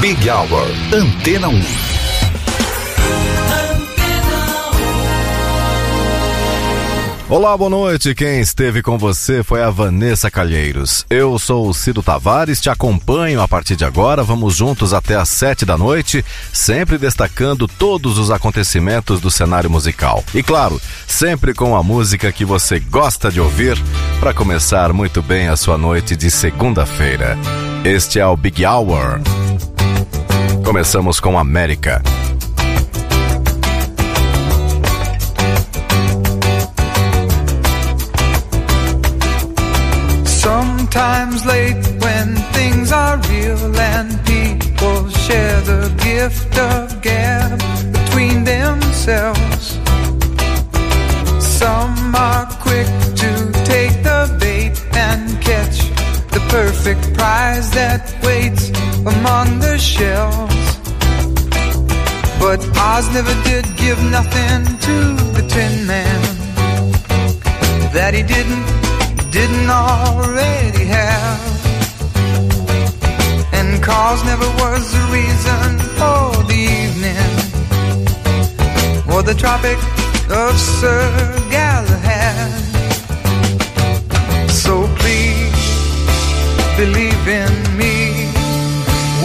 Big Hour, Antena 1. Olá, boa noite. Quem esteve com você foi a Vanessa Calheiros. Eu sou o Cido Tavares, te acompanho a partir de agora. Vamos juntos até às sete da noite, sempre destacando todos os acontecimentos do cenário musical. E claro, sempre com a música que você gosta de ouvir para começar muito bem a sua noite de segunda-feira. Este é o Big Hour. Começamos com América. Sometimes late when things are real and people share the gift of gab between themselves. Some are perfect prize that waits among the shells. But Oz never did give nothing to the Tin Man that he didn't didn't already have. And cause never was the reason for the evening or the Tropic of Sir Galahad. Believe in me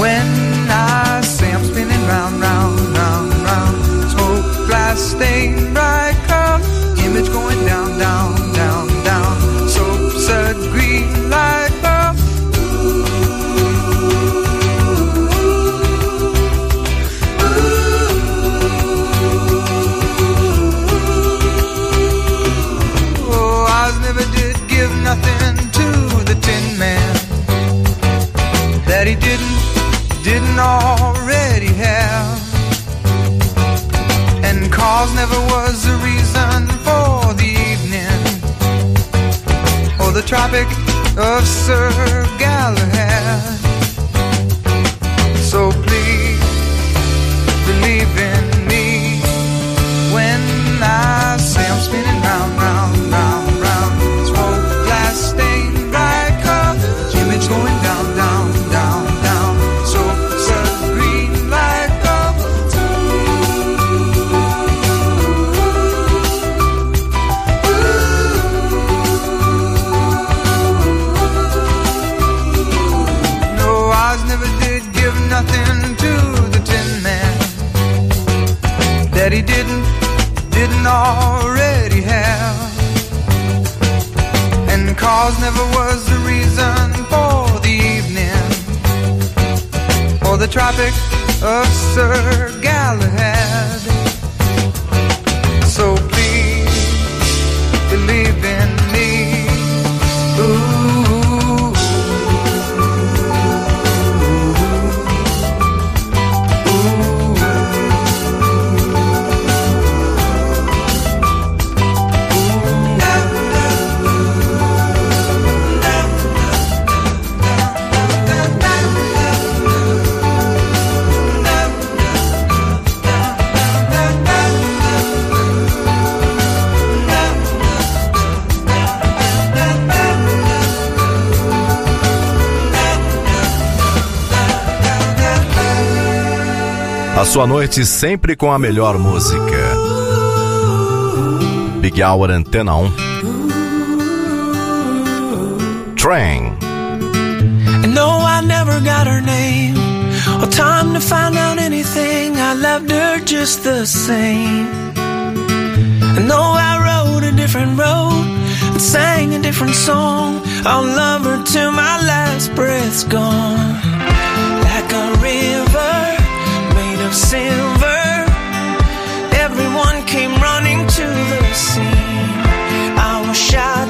when I say I'm spinning round, round, round, round. Smoke glass stained bright cup, image going down, A sua noite sempre com a melhor música. Big Hour Antena 1. Train. And no, I never got her name or time to find out anything. I loved her just the same. And though I rode a different road and sang a different song, I'll love her till my last breath's gone. Of silver, everyone came running to the scene. I was shot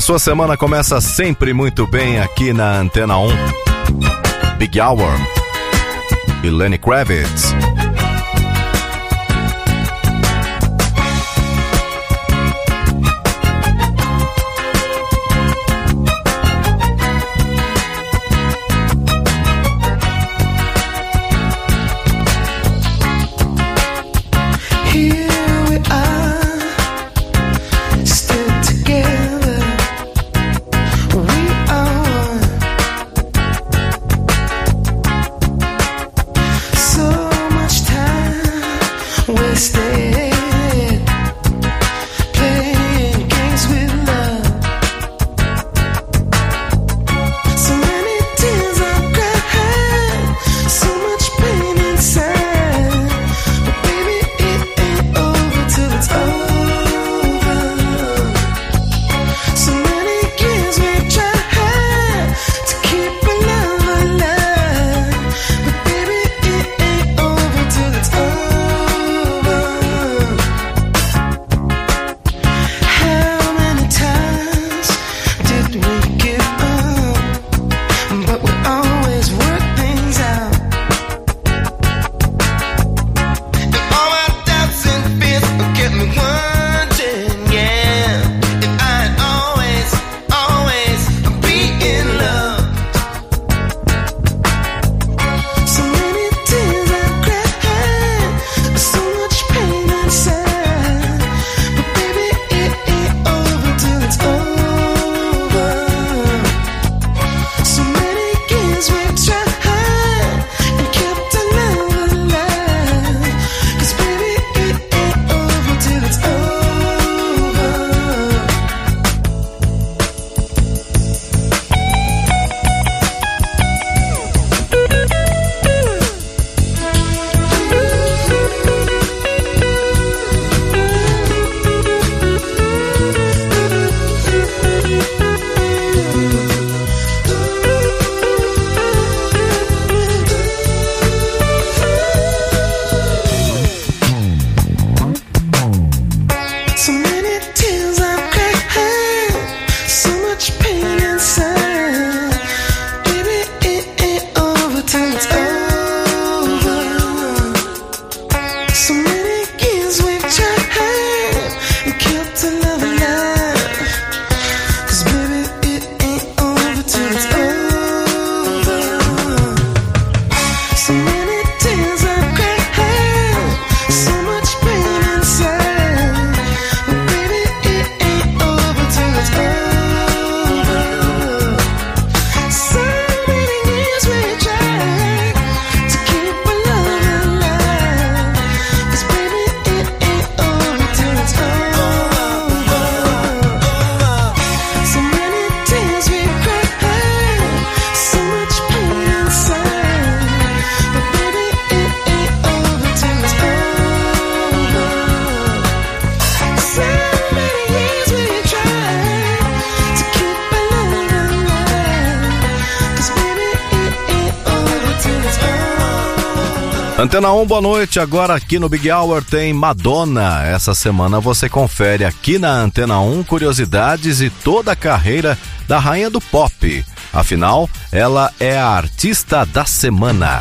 A sua semana começa sempre muito bem aqui na Antena 1. Big Hour e Lenny Kravitz. 1, boa noite. Agora aqui no Big Hour tem Madonna. Essa semana você confere aqui na Antena 1 curiosidades e toda a carreira da rainha do pop. Afinal, ela é a artista da semana.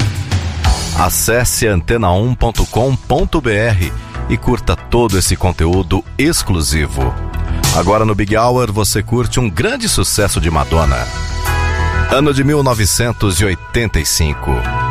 Acesse antena1.com.br e curta todo esse conteúdo exclusivo. Agora no Big Hour você curte um grande sucesso de Madonna. Ano de 1985.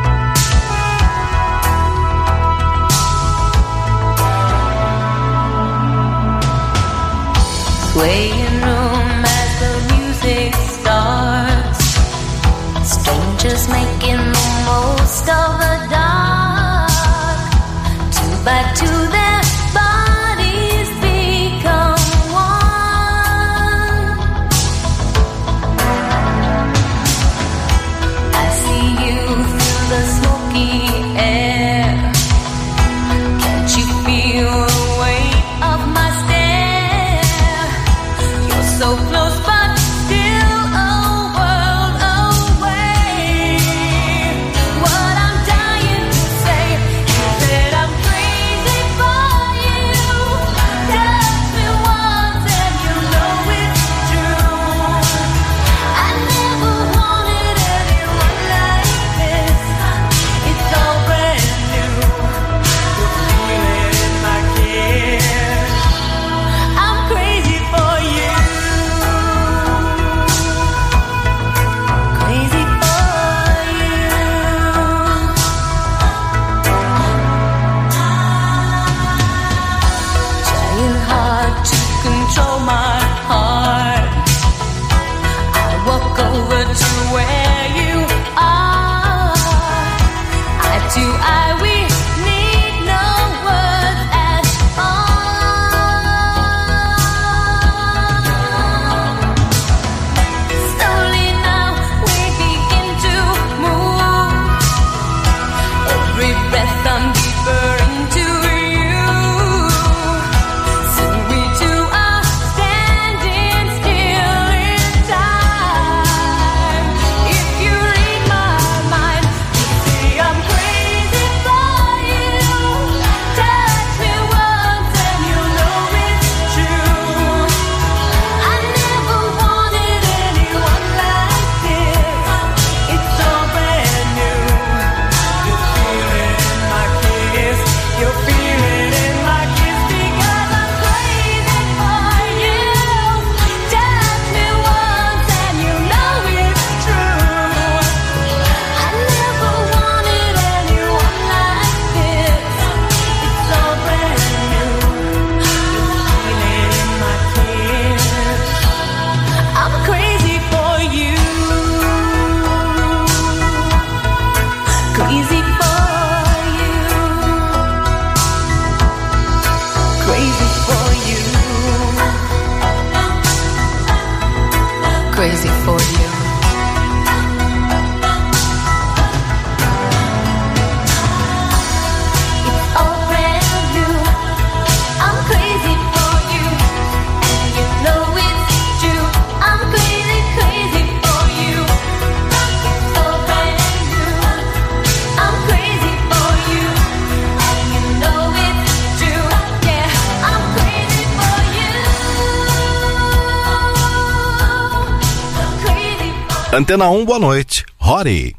Antena 1, boa noite. Rory.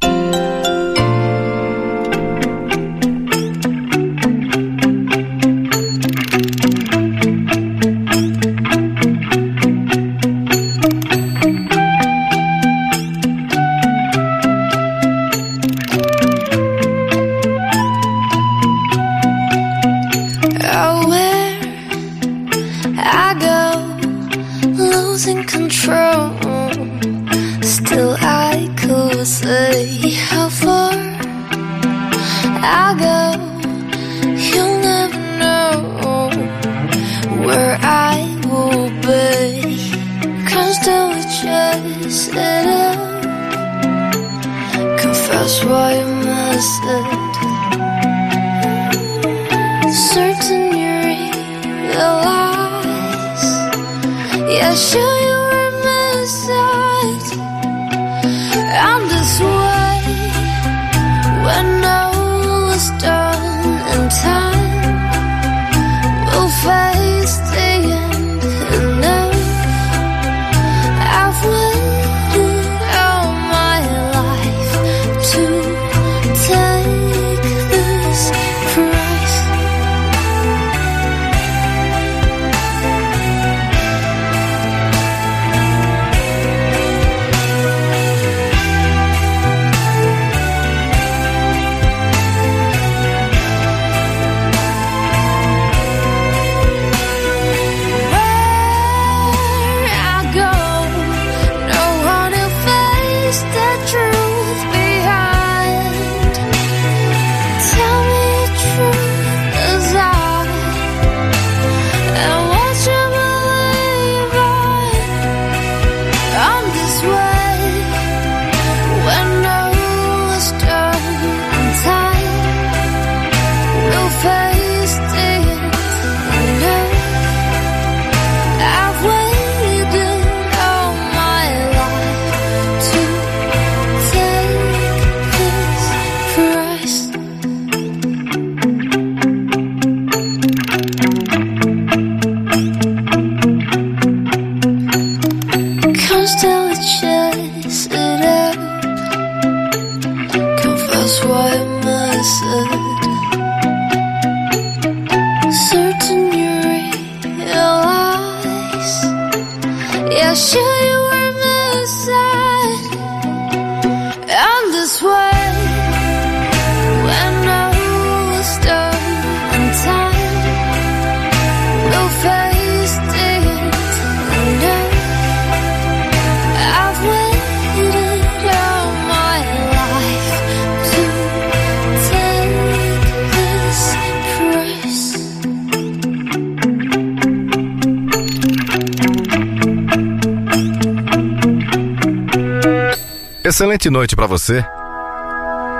excelente noite para você.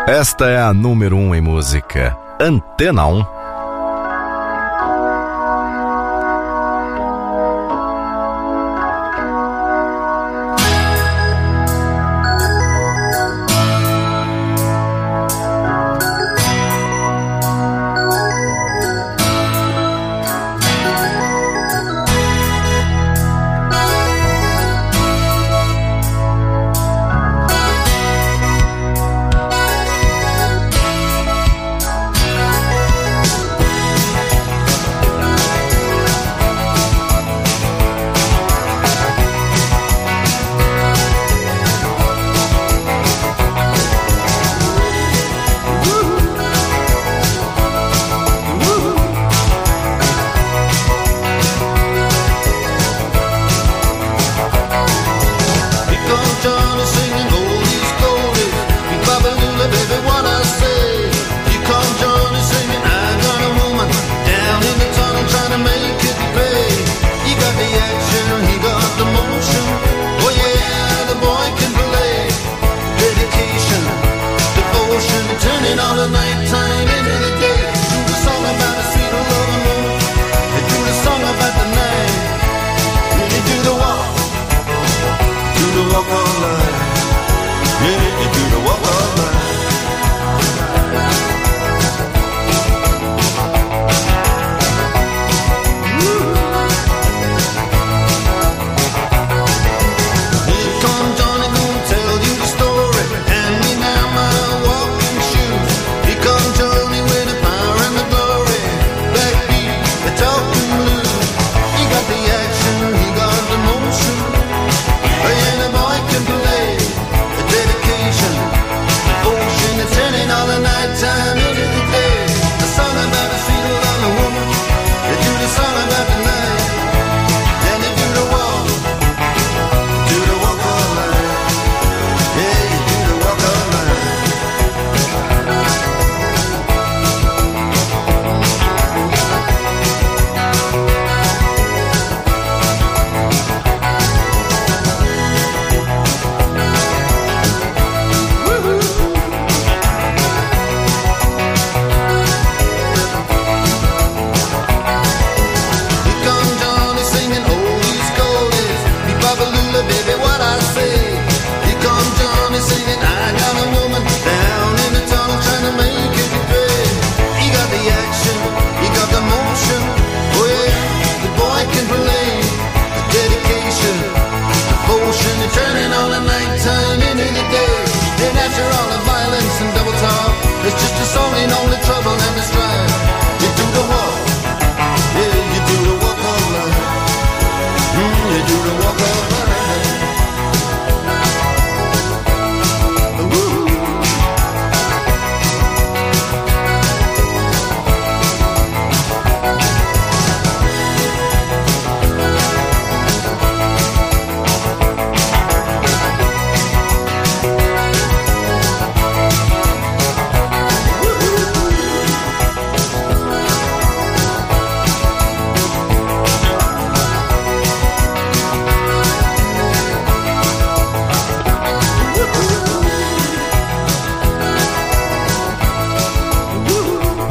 Esta é a número 1 um em música, Antena 1.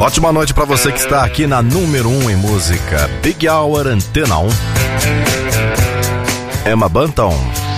Ótima noite para você que está aqui na número 1 um em música, Big Hour Antena 1. Emma Banton.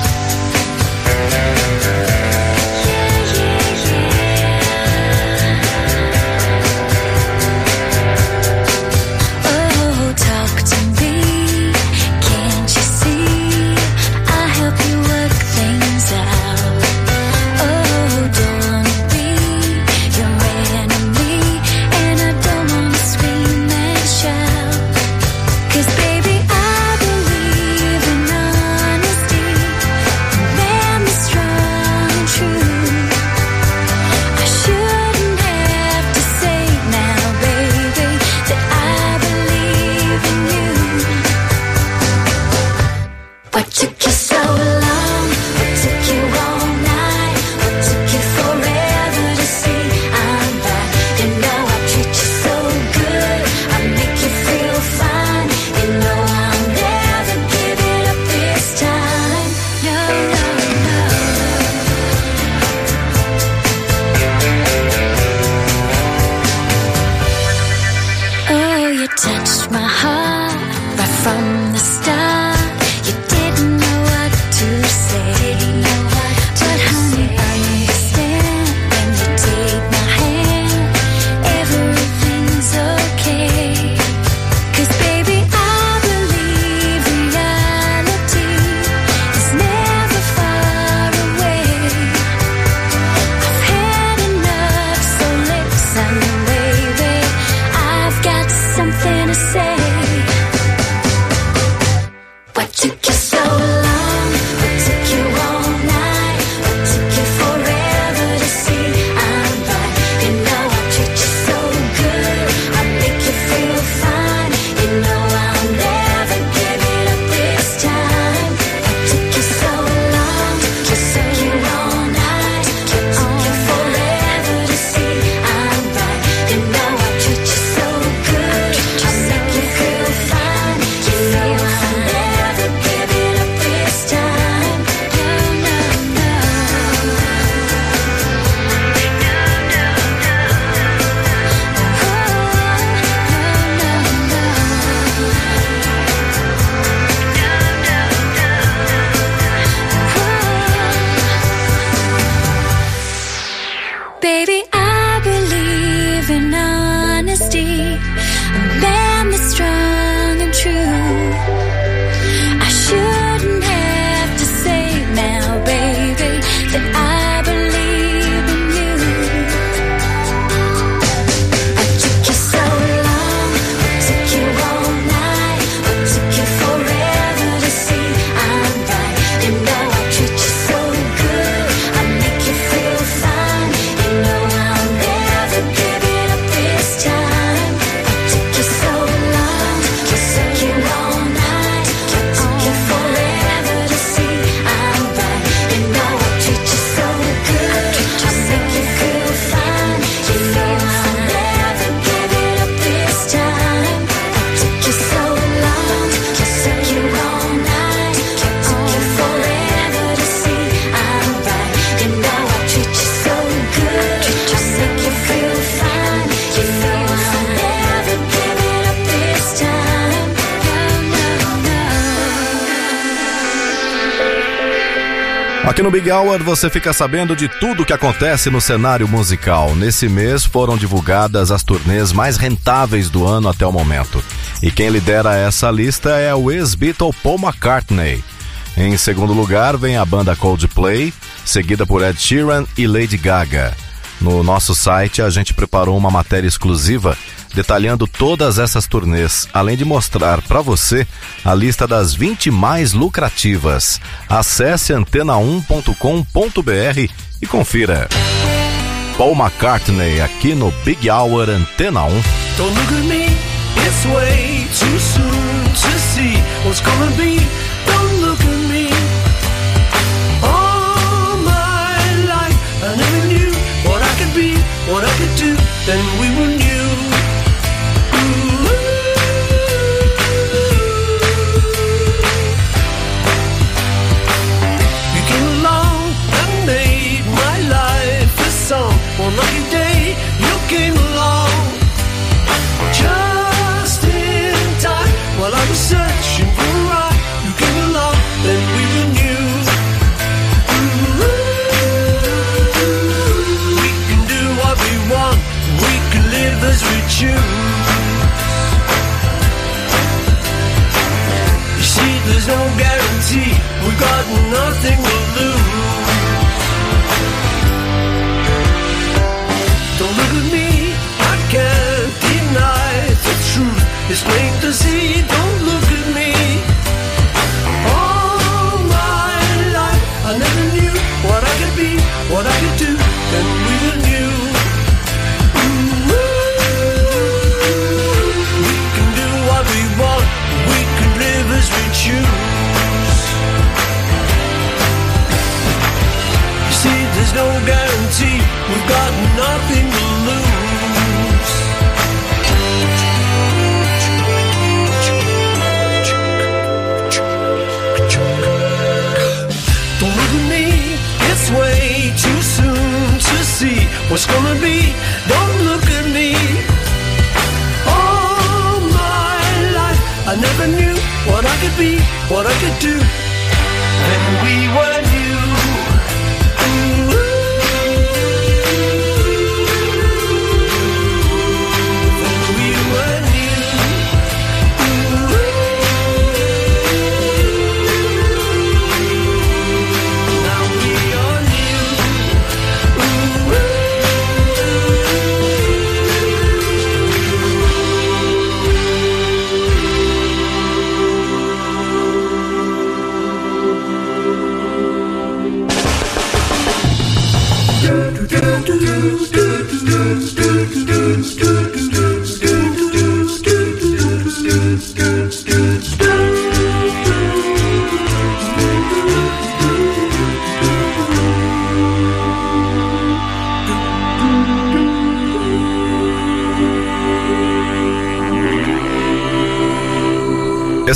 Aqui no Big Hour você fica sabendo de tudo que acontece no cenário musical. Nesse mês foram divulgadas as turnês mais rentáveis do ano até o momento. E quem lidera essa lista é o ex-Beatle Paul McCartney. Em segundo lugar vem a banda Coldplay, seguida por Ed Sheeran e Lady Gaga. No nosso site a gente preparou uma matéria exclusiva detalhando todas essas turnês, além de mostrar para você a lista das 20 mais lucrativas. Acesse antena1.com.br e confira. Paul McCartney aqui no Big Hour Antena 1. Don't look at me, it's way too soon to see what's gonna be.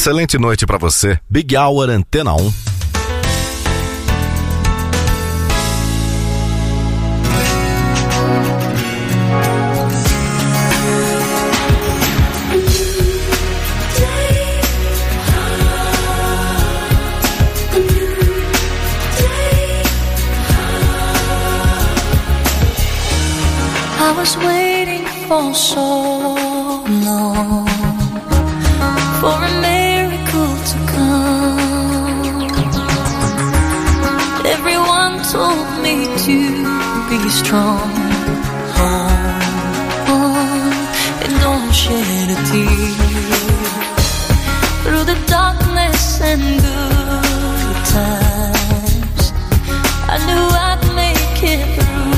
Excelente noite pra você. Big Hour Antena 1. I was waiting for so strong. Hold and don't shed a tear. Through the darkness and good times, I knew I'd make it through.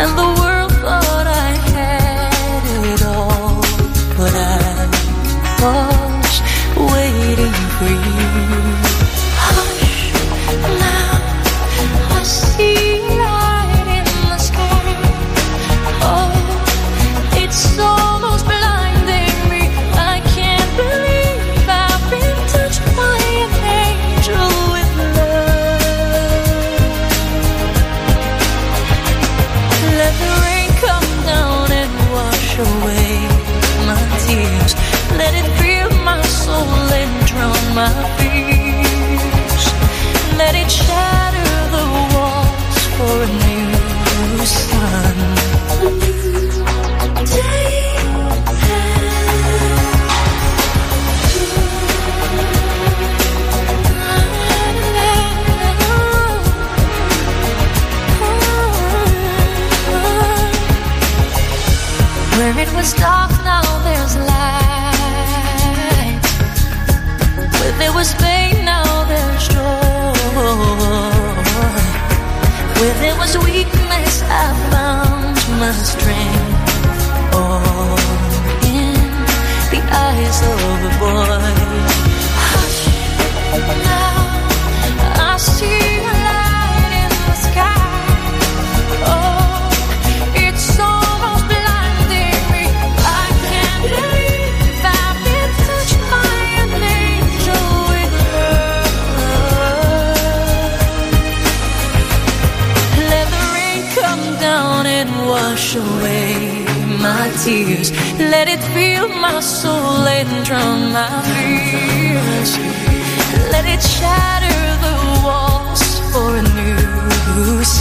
And the world thought I had it all, but I was waiting for you.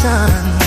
sun.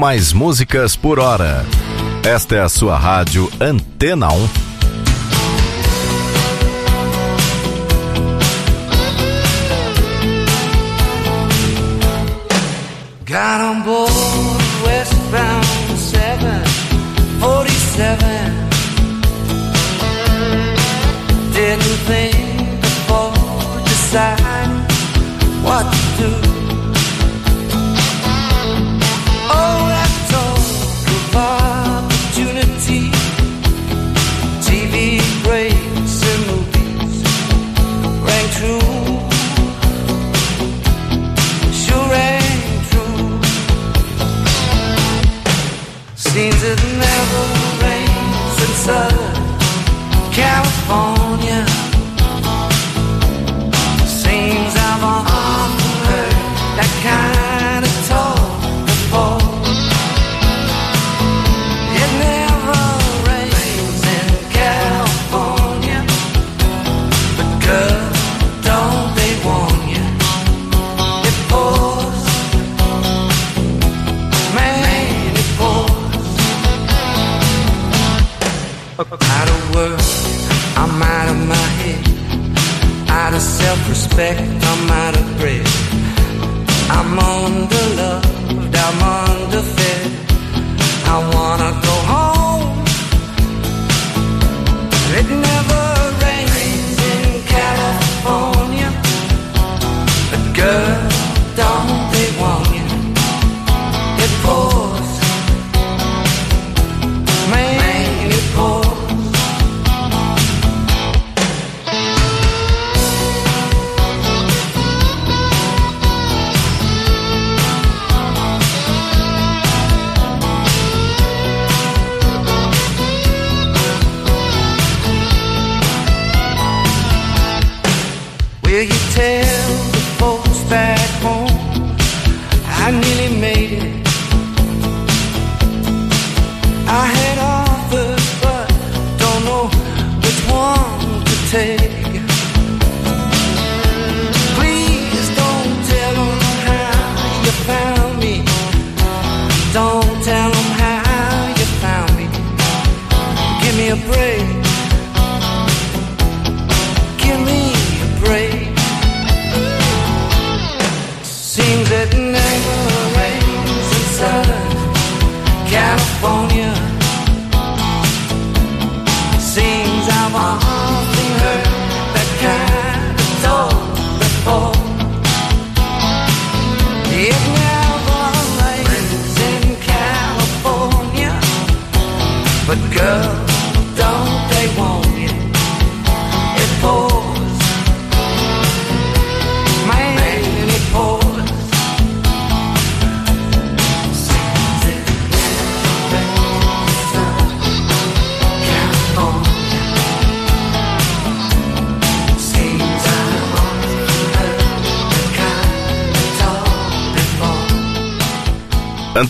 mais músicas por hora. Esta é a sua rádio Antena 1. Got on board.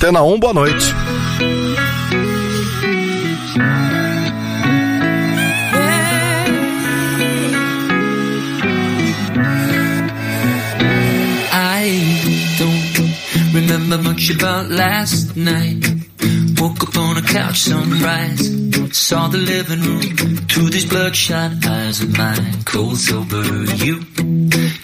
Antena 1, boa noite. remember much about last night. Woke up on a couch, sunrise. Saw the living room through these bloodshot eyes of mine. Cold sober, you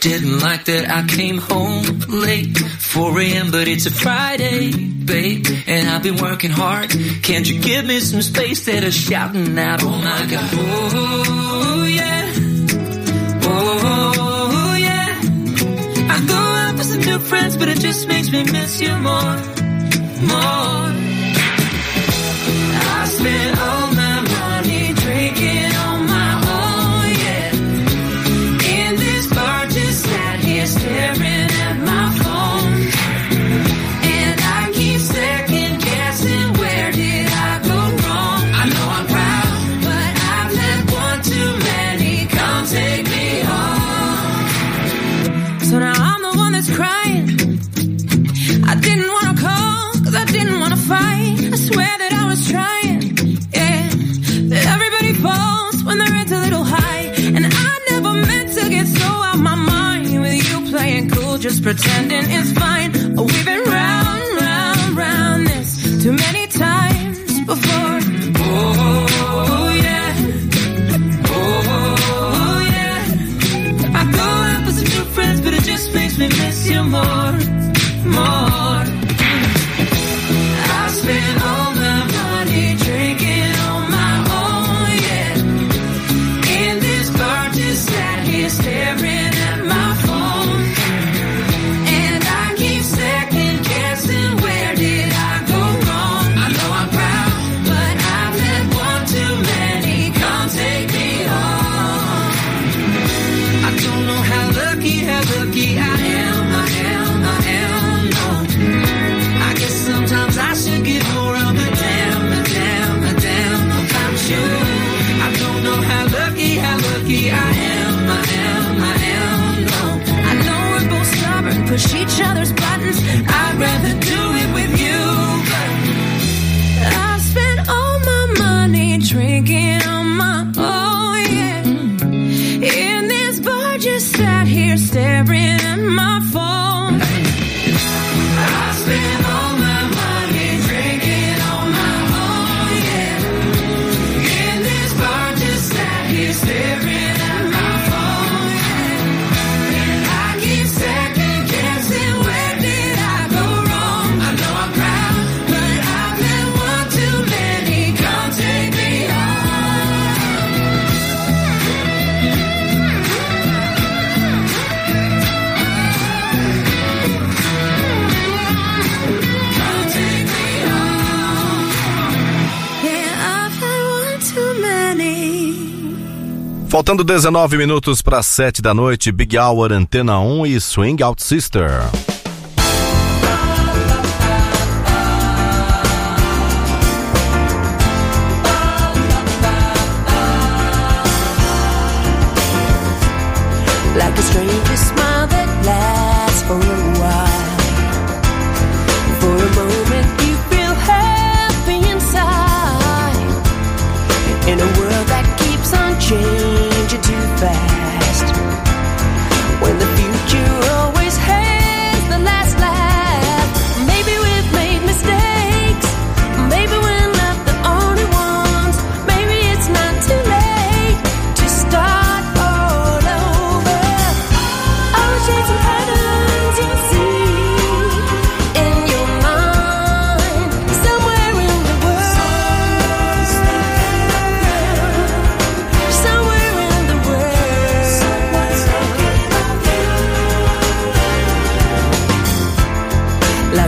didn't like that I came home late, 4 a.m., but it's a Friday, babe, and I've been working hard. Can't you give me some space that I'm shouting out? Oh my god. Oh yeah. Oh yeah. I go out with some new friends, but it just makes me miss you more. More. I spent all pretending is fine. Faltando 19 minutos para 7 da noite, Big Hour Antena 1 e Swing Out Sister. Like a stranger smile.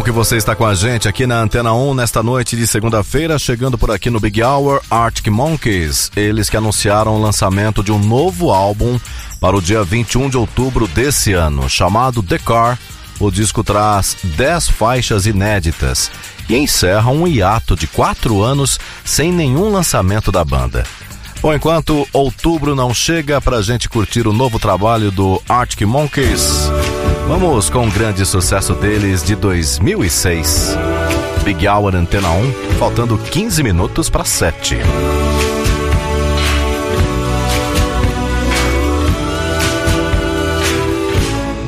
bom que você está com a gente aqui na Antena 1 nesta noite de segunda-feira, chegando por aqui no Big Hour Arctic Monkeys. Eles que anunciaram o lançamento de um novo álbum para o dia 21 de outubro desse ano, chamado The Car. O disco traz 10 faixas inéditas e encerra um hiato de 4 anos sem nenhum lançamento da banda. Bom, enquanto outubro não chega para a gente curtir o novo trabalho do Arctic Monkeys, vamos com um grande sucesso deles de 2006. Big Hour Antena 1, faltando 15 minutos para 7.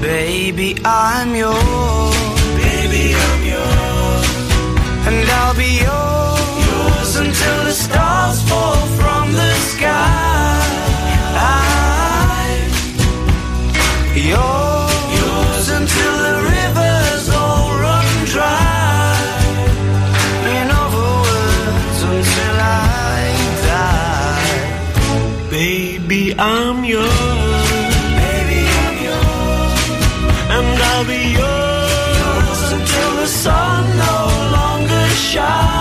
Baby, I'm yours. Baby, I'm yours. And I'll be yours. Yours until the stars fall from the sky. Yours. Yours Baby, I'm yours. Baby, I'm yours. And I'll be yours until the sun no longer shines.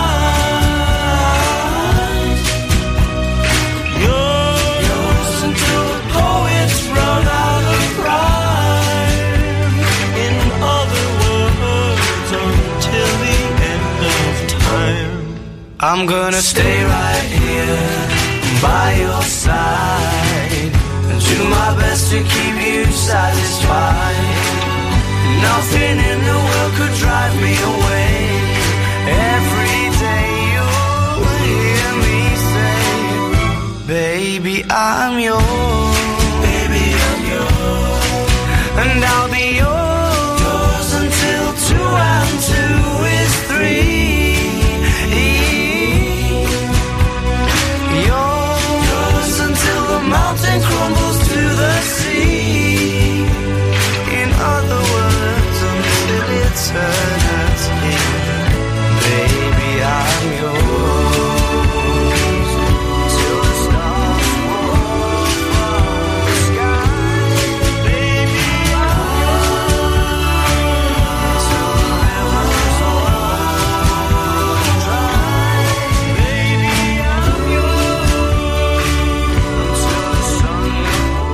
Yours, yours until the poets run out of rhyme. In other words, until the end of time. I'm gonna stay right here by your side do my best to keep you satisfied. Nothing in the world could drive me away. Every day you'll hear me say, Baby, I'm yours. Baby, I'm yours. And I'll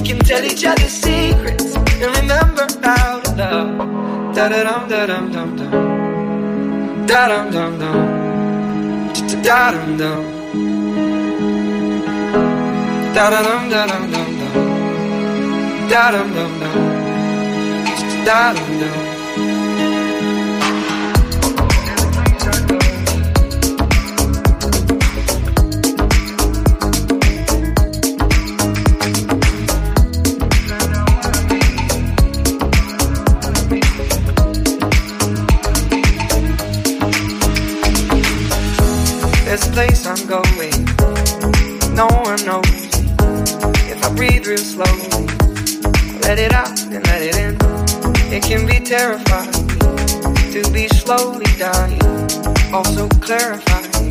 We can tell each other secrets and remember how to love. Da da dum da dum dum dum. Da dum dum dum. Da dum dum. Da dum dum dum dum. Da dum dum dum. Da dum dum. Place I'm going. No one knows. If I breathe real slowly, let it out and let it in. It can be terrifying to be slowly dying. Also clarifying.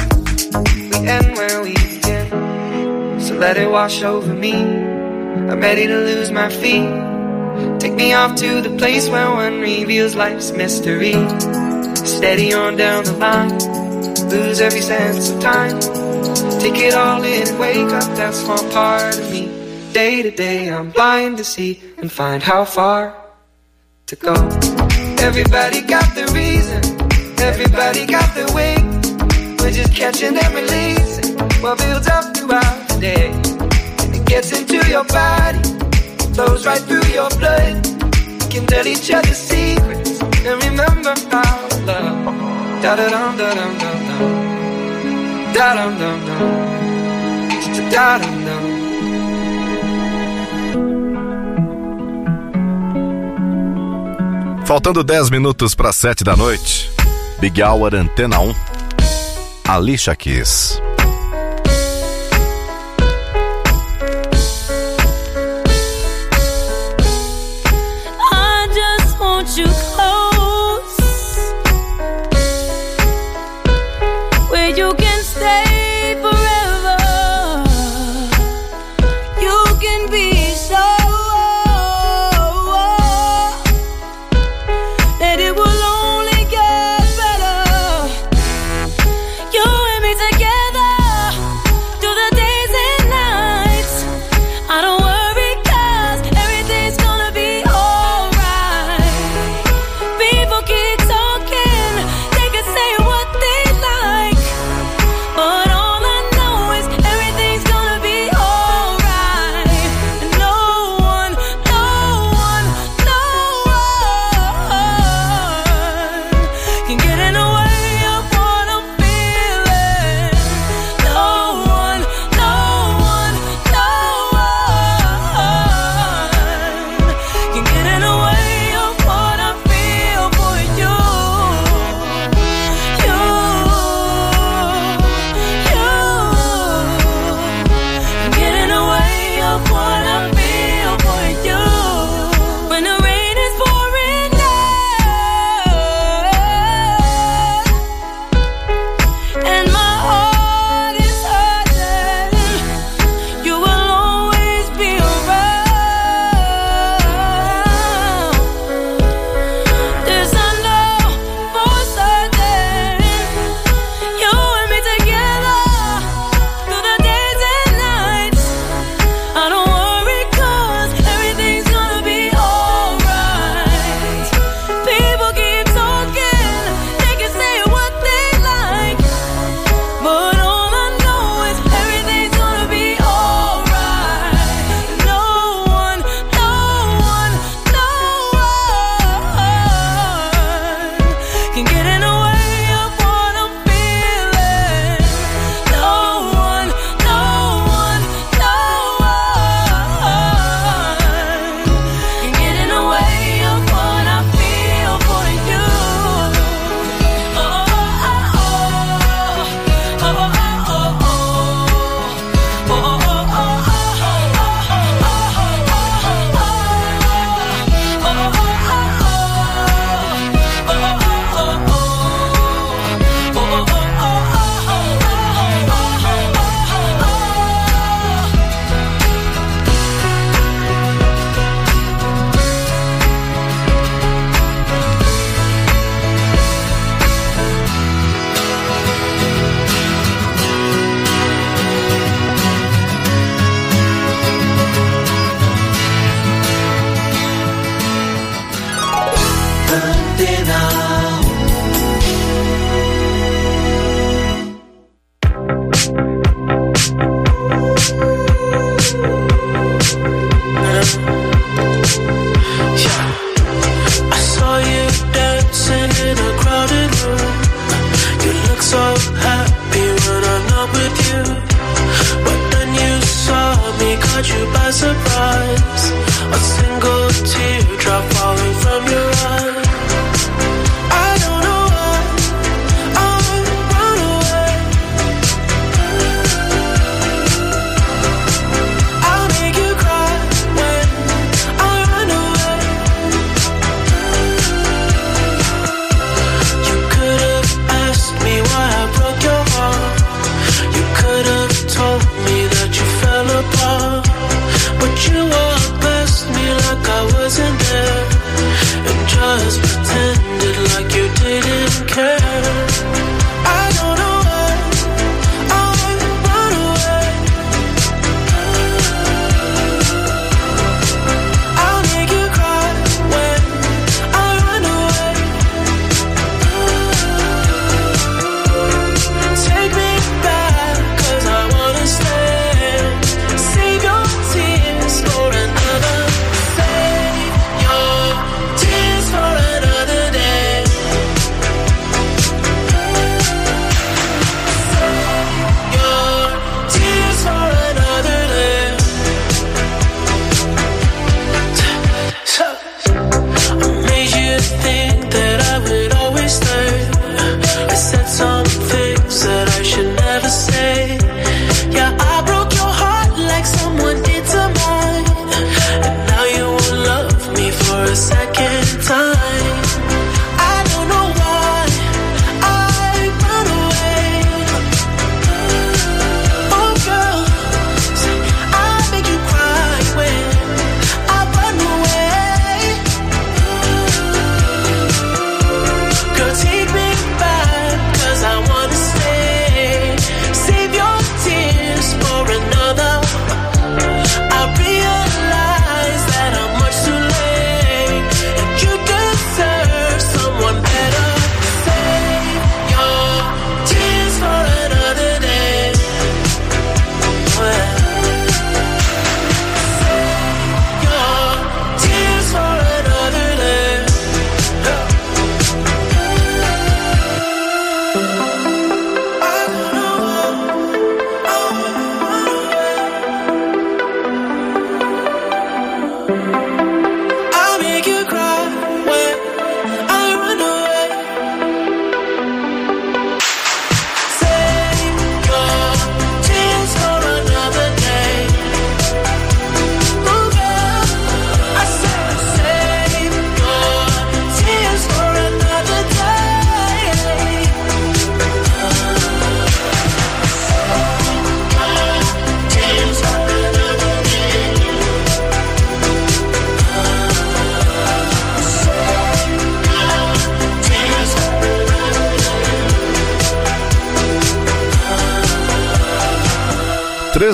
We end where we begin. So let it wash over me. I'm ready to lose my feet. Take me off to the place where one reveals life's mystery. Steady on down the line, lose every sense of time. Take it all in and wake up that small part of me. Day to day, I'm blind to see and find how far to go. Everybody got the reason, everybody got the way. We're just catching and releasing what builds up throughout the day. And it gets into your body, flows right through your blood. We can tell each other secrets and remember our love. Da da dum da dum dum. Faltando 10 minutos para 7 da noite, Big Hour Antena 1, Alicia Keys.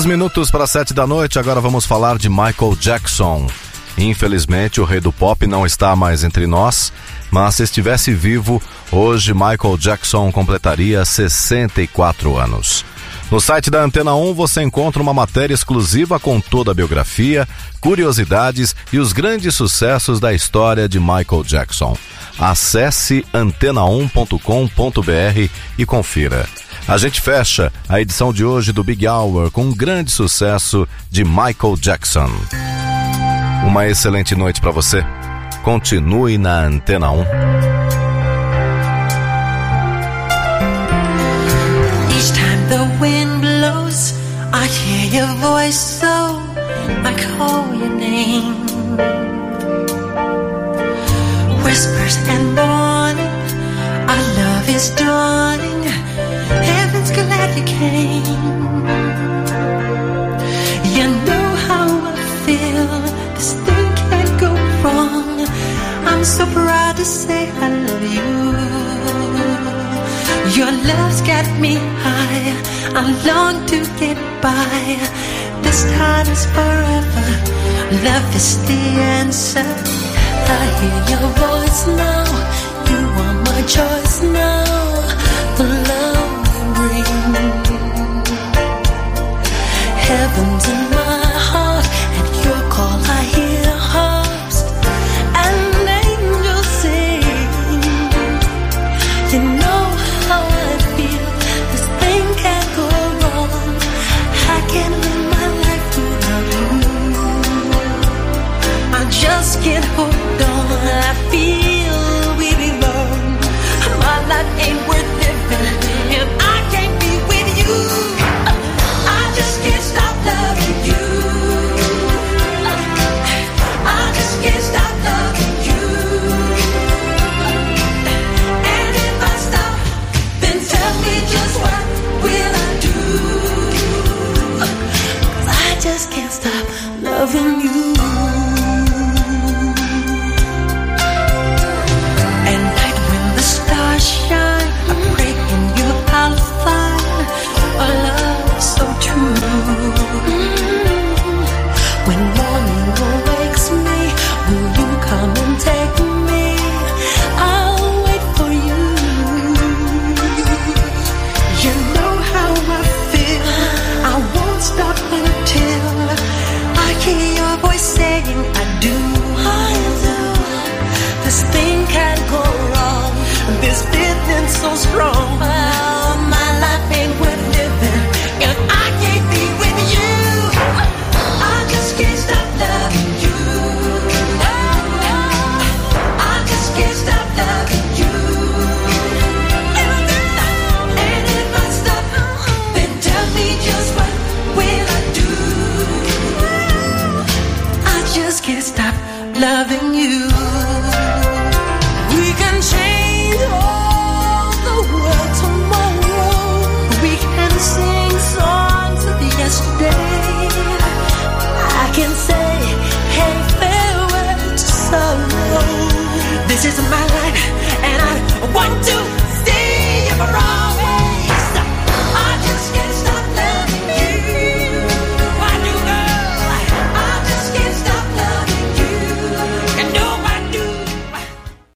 Minutos para sete da noite, agora vamos falar de Michael Jackson. Infelizmente, o rei do pop não está mais entre nós, mas se estivesse vivo, hoje Michael Jackson completaria 64 anos. No site da Antena 1 você encontra uma matéria exclusiva com toda a biografia, curiosidades e os grandes sucessos da história de Michael Jackson. Acesse antena1.com.br e confira. A gente fecha a edição de hoje do Big Hour com um grande sucesso de Michael Jackson. Uma excelente noite para você. Continue na Antena 1. Each time the wind blows, I hear your voice, so I call your name. Whispers and warning, our love is dawning. You know how I feel. This thing can't go wrong. I'm so proud to say I love you. Your love's got me high. I long to get by. This time is forever. Love is the answer. I hear your voice now. You are my choice now. The love heavens and